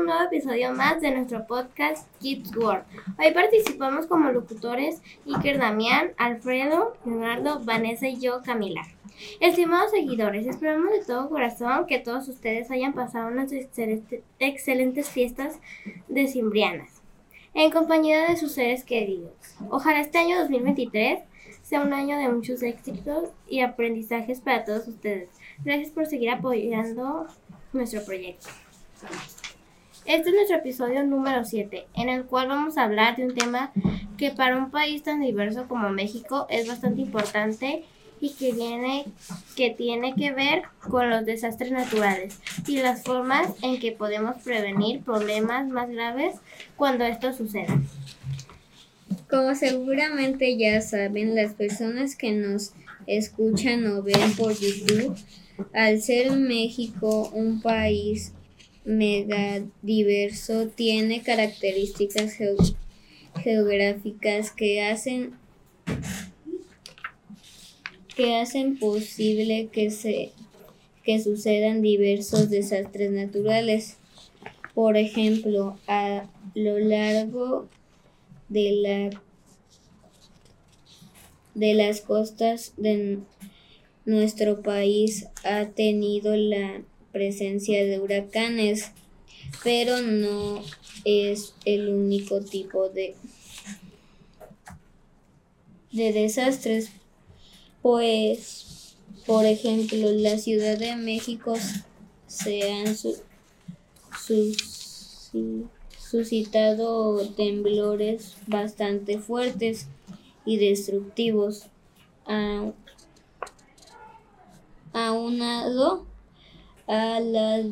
un nuevo episodio más de nuestro podcast Kids World. Hoy participamos como locutores Iker Damián, Alfredo, Leonardo, Vanessa y yo, Camila. Estimados seguidores, esperamos de todo corazón que todos ustedes hayan pasado unas excelentes fiestas decembrianas en compañía de sus seres queridos. Ojalá este año 2023 sea un año de muchos éxitos y aprendizajes para todos ustedes. Gracias por seguir apoyando nuestro proyecto. Este es nuestro episodio número 7, en el cual vamos a hablar de un tema que para un país tan diverso como México es bastante importante y que, viene, que tiene que ver con los desastres naturales y las formas en que podemos prevenir problemas más graves cuando esto suceda. Como seguramente ya saben, las personas que nos escuchan o ven por YouTube, al ser México un país mega diverso, tiene características geográficas que hacen que hacen posible que se que sucedan diversos desastres naturales. Por ejemplo, a lo largo de la de las costas de nuestro país ha tenido la presencia de huracanes, pero no es el único tipo de, de desastres, pues, por ejemplo, la Ciudad de México se han suscitado temblores bastante fuertes y destructivos, aunado a las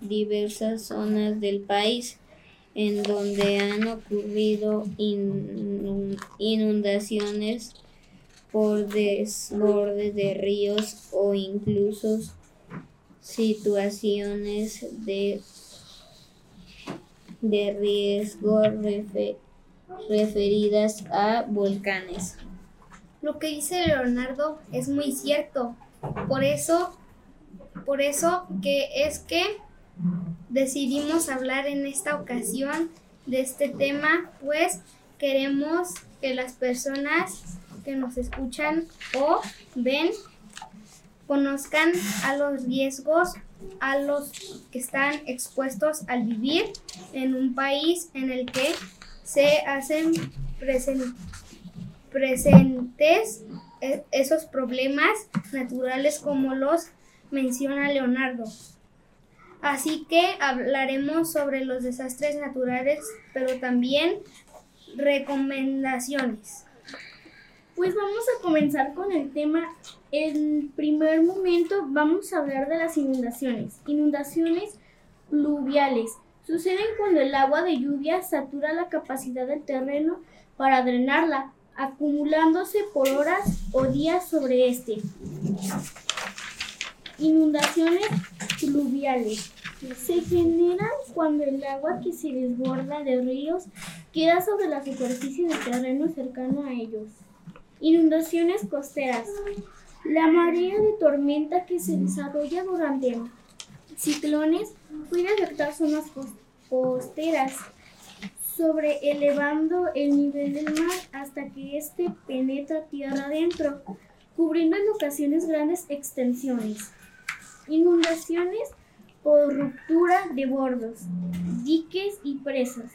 diversas zonas del país en donde han ocurrido inundaciones por desborde de ríos o incluso situaciones de, de riesgo referidas a volcanes. Lo que dice Leonardo es muy cierto. Por eso, por eso que es que decidimos hablar en esta ocasión de este tema, pues queremos que las personas que nos escuchan o ven conozcan a los riesgos a los que están expuestos al vivir en un país en el que se hacen presentes e, esos problemas naturales como los menciona Leonardo. Así que hablaremos sobre los desastres naturales, pero también recomendaciones. Pues vamos a comenzar con el tema. En primer momento vamos a hablar de las inundaciones. Inundaciones pluviales. Suceden cuando el agua de lluvia satura la capacidad del terreno para drenarla, acumulándose por horas o días sobre este. Inundaciones fluviales. Se generan cuando el agua que se desborda de ríos queda sobre la superficie del terreno cercano a ellos. Inundaciones costeras. La marea de tormenta que se desarrolla durante ciclones puede afectar zonas costeras sobre elevando el nivel del mar hasta que éste penetra tierra adentro, cubriendo en ocasiones grandes extensiones. Inundaciones por ruptura de bordos, diques y presas.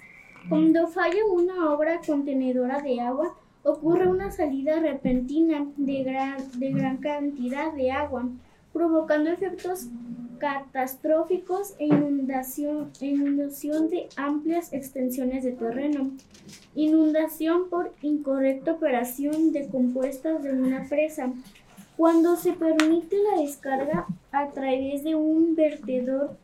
Cuando falla una obra contenedora de agua, ocurre una salida repentina de gran, de gran cantidad de agua, provocando efectos catastróficos e inundación, inundación de amplias extensiones de terreno, inundación por incorrecta operación de compuestas de una presa, cuando se permite la descarga a través de un vertedor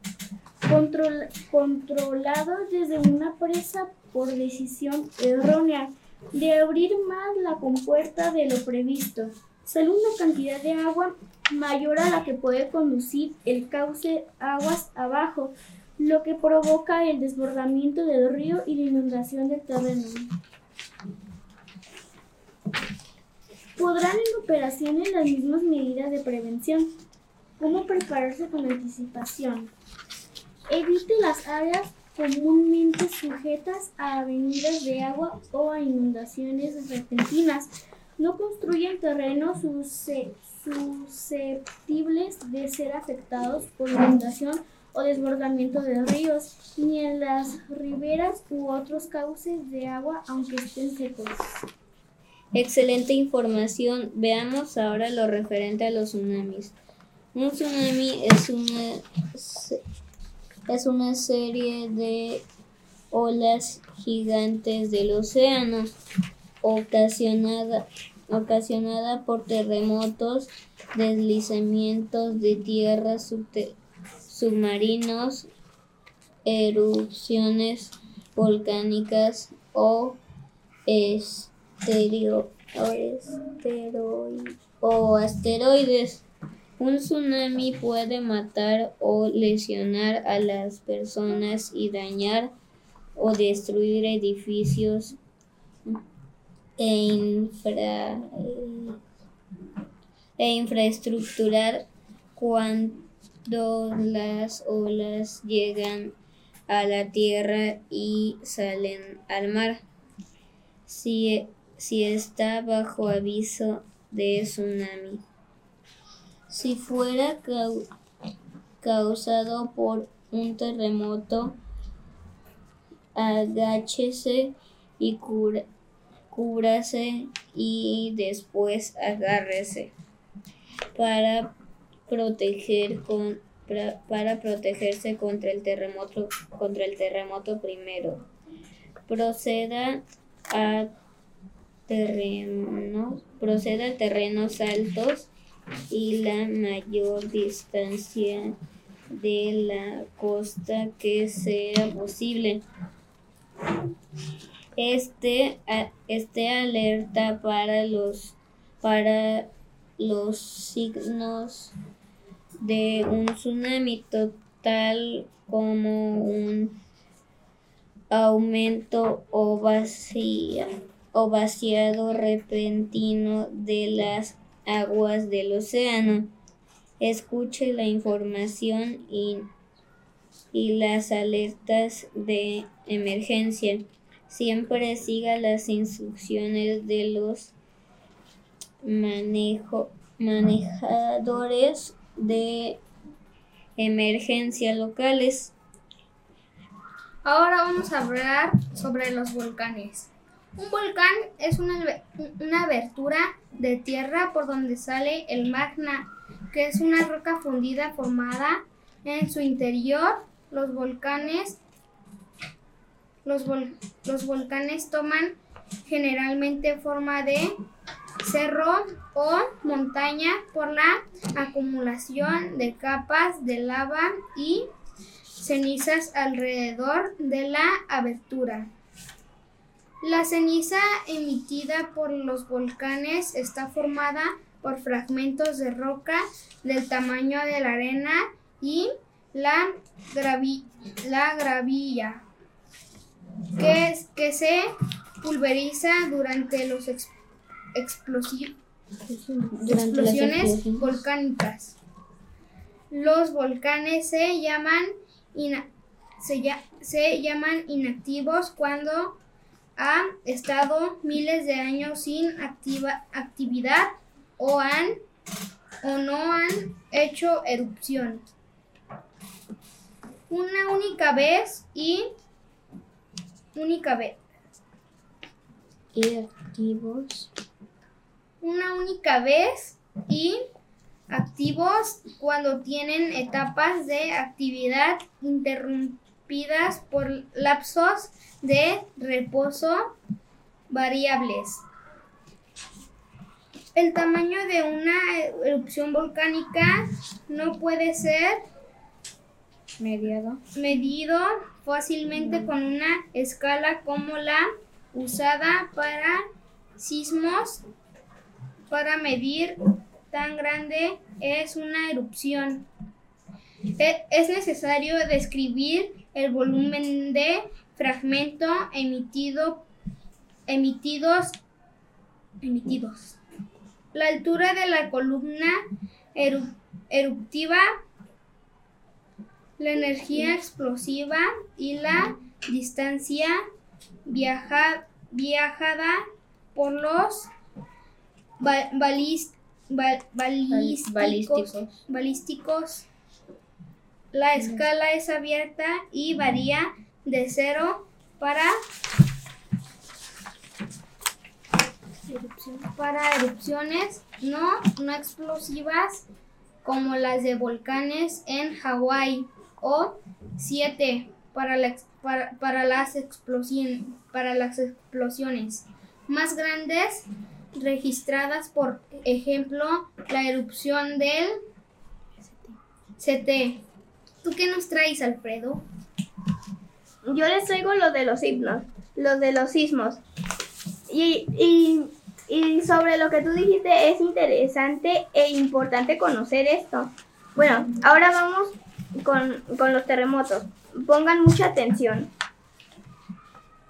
controlado desde una presa por decisión errónea de abrir más la compuerta de lo previsto, sale una cantidad de agua mayor a la que puede conducir el cauce aguas abajo, lo que provoca el desbordamiento del río y la inundación del terreno. Podrán en operaciones las mismas medidas de prevención. ¿Cómo prepararse con anticipación? Evite las áreas comúnmente sujetas a avenidas de agua o a inundaciones repentinas. No construyen terrenos susce- susceptibles de ser afectados por inundación o desbordamiento de ríos, ni en las riberas u otros cauces de agua aunque estén secos. Excelente información. Veamos ahora lo referente a los tsunamis. Un tsunami es una, es una serie de olas gigantes del océano ocasionada, ocasionada por terremotos, deslizamientos de tierra subte- submarinos, erupciones volcánicas o estereo- o esteroi- o asteroides. Un tsunami puede matar o lesionar a las personas y dañar o destruir edificios e, infra- e infraestructurar cuando las olas llegan a la tierra y salen al mar. Si está bajo aviso de tsunami. Si fuera cau- causado por un terremoto, agáchese y cúbrase y después agárrese para proteger con para protegerse contra el terremoto contra el terremoto primero proceda a terrenos proceda a terrenos altos y la mayor distancia de la costa que sea posible. Este, este alerta para los, para los signos de un tsunami total como un aumento o, vacía, o vaciado repentino de las aguas del océano. Escuche la información y, y las alertas de emergencia. Siempre siga las instrucciones de los manejo, manejadores de emergencia locales. Ahora vamos a hablar sobre los volcanes. Un volcán es una, una abertura de tierra por donde sale el magna, que es una roca fundida formada en su interior. Los volcanes, los, vol- los volcanes toman generalmente forma de cerro o montaña por la acumulación de capas de lava y cenizas alrededor de la abertura. La ceniza emitida por los volcanes está formada por fragmentos de roca del tamaño de la arena y la, gravi- la gravilla, que, es- que se pulveriza durante los ex- explosi- Durante las explosiones explosiones. volcánicas. Los volcanes se llaman, ina- se, ya- se llaman inactivos cuando han estado miles de años sin activa- actividad o, han, o no han hecho erupción. Una única vez y única vez. Y activos. una única vez y activos cuando tienen etapas de actividad interrumpidas por lapsos de reposo variables. El tamaño de una erupción volcánica no puede ser medido fácilmente con una escala como la usada para sismos. Para medir tan grande es una erupción. E- Es necesario describir el volumen de fragmento emitido, emitidos, emitidos. La altura de la columna eru- eruptiva la energía explosiva y la distancia viaja- viajada por los ba- balis- ba- balísticos, balísticos. balísticos. La escala es abierta y varía de cero para para erupciones no, no explosivas como las de volcanes en Hawái. O 7 para, la para, para las para las explosiones más grandes registradas por ejemplo la erupción del CT. ¿Tú qué nos traes, Alfredo? Yo les traigo lo de los himnos, lo de los sismos. Y, y, y sobre lo que tú dijiste es interesante e importante conocer esto. Bueno, ahora vamos con, con los terremotos. Pongan mucha atención.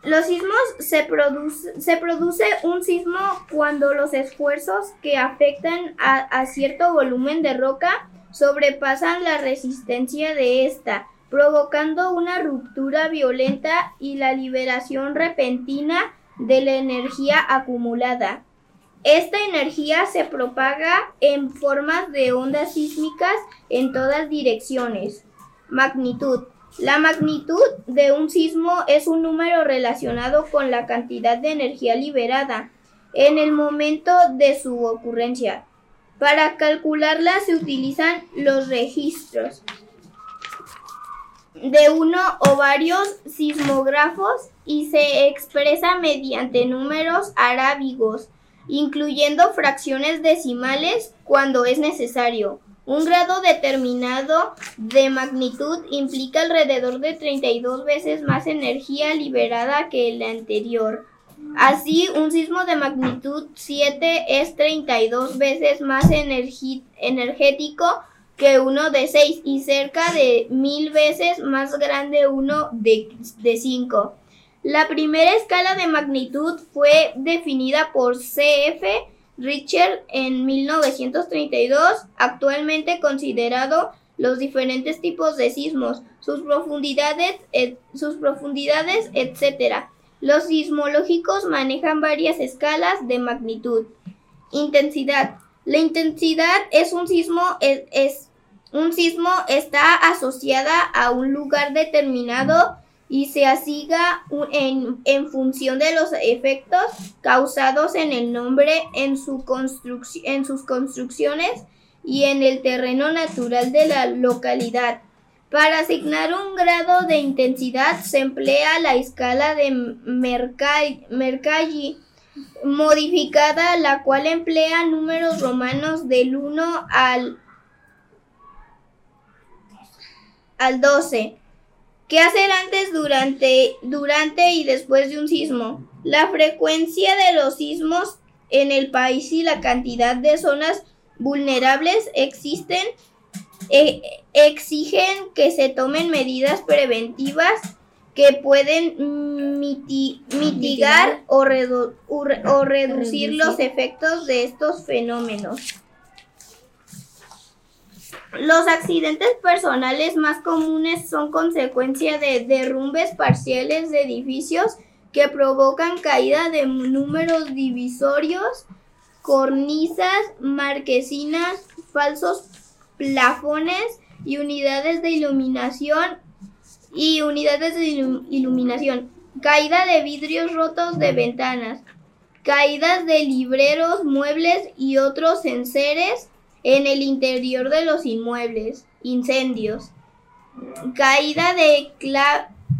Los sismos se produce, se produce un sismo cuando los esfuerzos que afectan a, a cierto volumen de roca sobrepasan la resistencia de esta, provocando una ruptura violenta y la liberación repentina de la energía acumulada. Esta energía se propaga en formas de ondas sísmicas en todas direcciones. Magnitud. La magnitud de un sismo es un número relacionado con la cantidad de energía liberada en el momento de su ocurrencia. Para calcularla se utilizan los registros de uno o varios sismógrafos y se expresa mediante números arábigos, incluyendo fracciones decimales cuando es necesario. Un grado determinado de magnitud implica alrededor de 32 veces más energía liberada que el anterior. Así, un sismo de magnitud 7 es 32 veces más energético que uno de 6 y cerca de mil veces más grande uno de, de 5. La primera escala de magnitud fue definida por C.F. Richard en 1932, actualmente considerado los diferentes tipos de sismos, sus profundidades, sus profundidades, etc. Los sismológicos manejan varias escalas de magnitud. Intensidad. La intensidad es un sismo es, un sismo está asociada a un lugar determinado y se asiga en, en función de los efectos causados en el nombre, en, su construc- en sus construcciones y en el terreno natural de la localidad. Para asignar un grado de intensidad se emplea la escala de Mercalli, modificada, la cual emplea números romanos del 1 al, al 12. ¿Qué hacer antes, durante, durante y después de un sismo? La frecuencia de los sismos en el país y la cantidad de zonas vulnerables existen eh, exigen que se tomen medidas preventivas que pueden miti- mitigar o, redu- o re- o reducir los efectos de estos fenómenos. Los accidentes personales más comunes son consecuencia de derrumbes parciales de edificios que provocan caída de números divisorios, cornisas, marquesinas, falsos plafones y unidades de iluminación y unidades de ilu- iluminación, caída de vidrios rotos de ventanas, caídas de libreros, muebles y otros enseres en el interior de los inmuebles, incendios, caída de,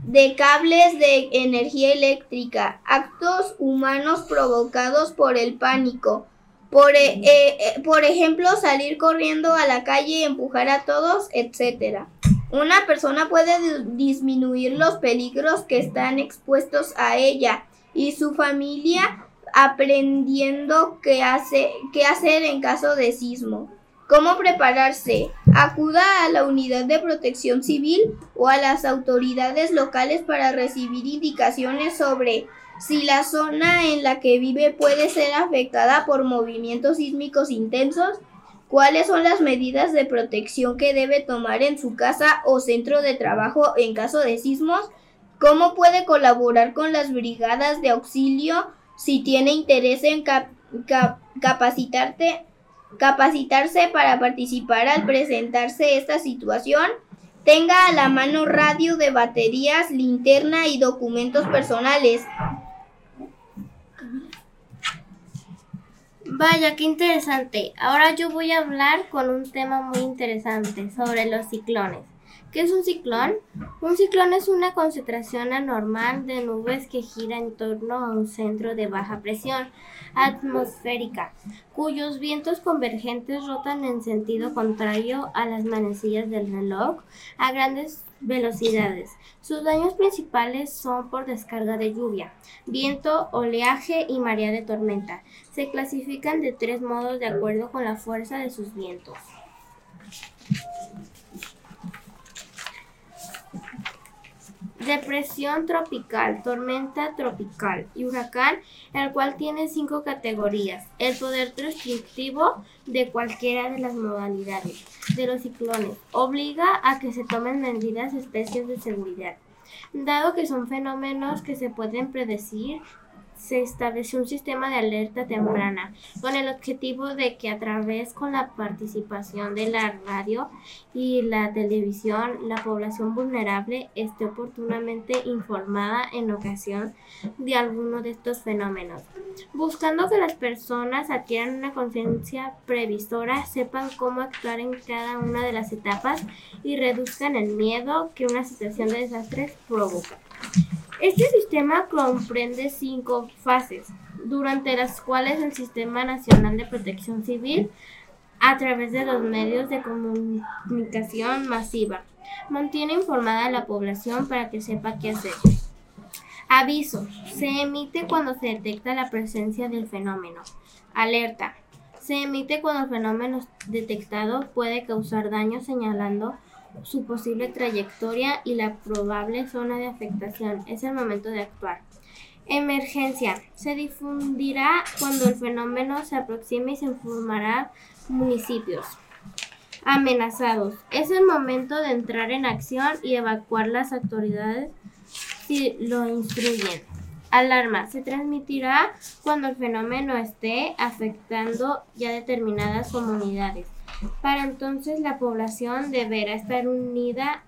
de cables de energía eléctrica, actos humanos provocados por el pánico, por, e- eh, eh, por ejemplo, salir corriendo a la calle y empujar a todos, etc. Una persona puede di- disminuir los peligros que están expuestos a ella y su familia aprendiendo qué, hace, qué hacer en caso de sismo. ¿Cómo prepararse? Acuda a la unidad de protección civil o a las autoridades locales para recibir indicaciones sobre si la zona en la que vive puede ser afectada por movimientos sísmicos intensos. ¿Cuáles son las medidas de protección que debe tomar en su casa o centro de trabajo en caso de sismos? ¿Cómo puede colaborar con las brigadas de auxilio si tiene interés en capacitarse para participar al presentarse esta situación? Tenga a la mano radio de baterías, linterna y documentos personales. Vaya, qué interesante. Ahora yo voy a hablar con un tema muy interesante sobre los ciclones. ¿Qué es un ciclón? Un ciclón es una concentración anormal de nubes que gira en torno a un centro de baja presión atmosférica, cuyos vientos convergentes rotan en sentido contrario a las manecillas del reloj a grandes velocidades. Sus daños principales son por descarga de lluvia, viento, oleaje y marea de tormenta. Se clasifican de tres modos de acuerdo con la fuerza de sus vientos. Depresión tropical, tormenta tropical y huracán, el cual tiene cinco categorías. El poder destructivo de cualquiera de las modalidades de los ciclones obliga a que se tomen medidas especies de seguridad. Dado que son fenómenos que se pueden predecir, se estableció un sistema de alerta temprana con el objetivo de que a través con la participación de la radio y la televisión la población vulnerable esté oportunamente informada en ocasión de alguno de estos fenómenos, buscando que las personas adquieran una conciencia previsora, sepan cómo actuar en cada una de las etapas y reduzcan el miedo que una situación de desastres provoca. Este sistema comprende cinco fases, durante las cuales el Sistema Nacional de Protección Civil, a través de los medios de comunicación masiva, mantiene informada a la población para que sepa qué hacer. Aviso. Se emite cuando se detecta la presencia del fenómeno. Alerta. Se emite cuando el fenómeno detectado puede causar daño señalando su posible trayectoria y la probable zona de afectación. Es el momento de actuar. Emergencia. Se difundirá cuando el fenómeno se aproxime y se informará municipios. Amenazados. Es el momento de entrar en acción y evacuar las autoridades si lo instruyen. Alarma. Se transmitirá cuando el fenómeno esté afectando ya determinadas comunidades. Para entonces la población deberá estar unida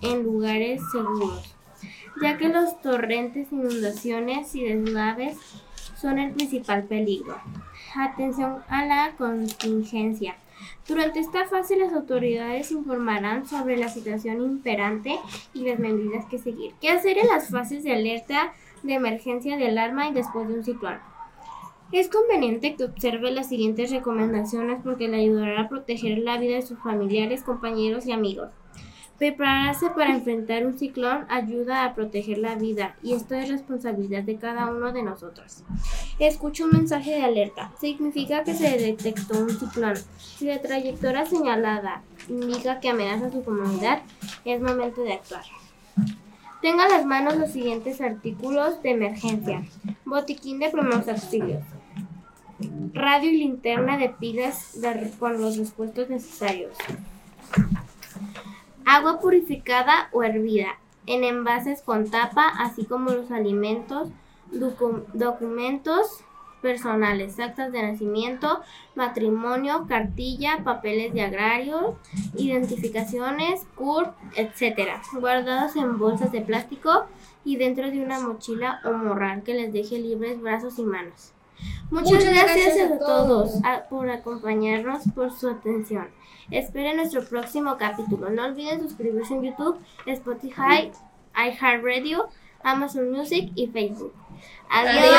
en lugares seguros, ya que los torrentes, inundaciones y deslaves son el principal peligro. Atención a la contingencia. Durante esta fase las autoridades informarán sobre la situación imperante y las medidas que seguir. ¿Qué hacer en las fases de alerta, de emergencia, de alarma y después de un ciclón? Es conveniente que observe las siguientes recomendaciones porque le ayudará a proteger la vida de sus familiares, compañeros y amigos. Prepararse para enfrentar un ciclón ayuda a proteger la vida y esto es responsabilidad de cada uno de nosotros. Escucha un mensaje de alerta. Significa que se detectó un ciclón. Si la trayectoria señalada indica que amenaza a su comunidad, es momento de actuar. Tenga en las manos los siguientes artículos de emergencia. Botiquín de primeros auxilios radio y linterna de pilas con los respuestos necesarios. Agua purificada o hervida en envases con tapa, así como los alimentos, documentos personales, actas de nacimiento, matrimonio, cartilla, papeles de agrario, identificaciones, CURP, etc. Guardados en bolsas de plástico y dentro de una mochila o morral que les deje libres brazos y manos. Muchas, gracias, a todos por acompañarnos, por su atención. Esperen nuestro próximo capítulo. No olviden suscribirse en YouTube, Spotify, iHeartRadio, Amazon Music y Facebook. Adiós.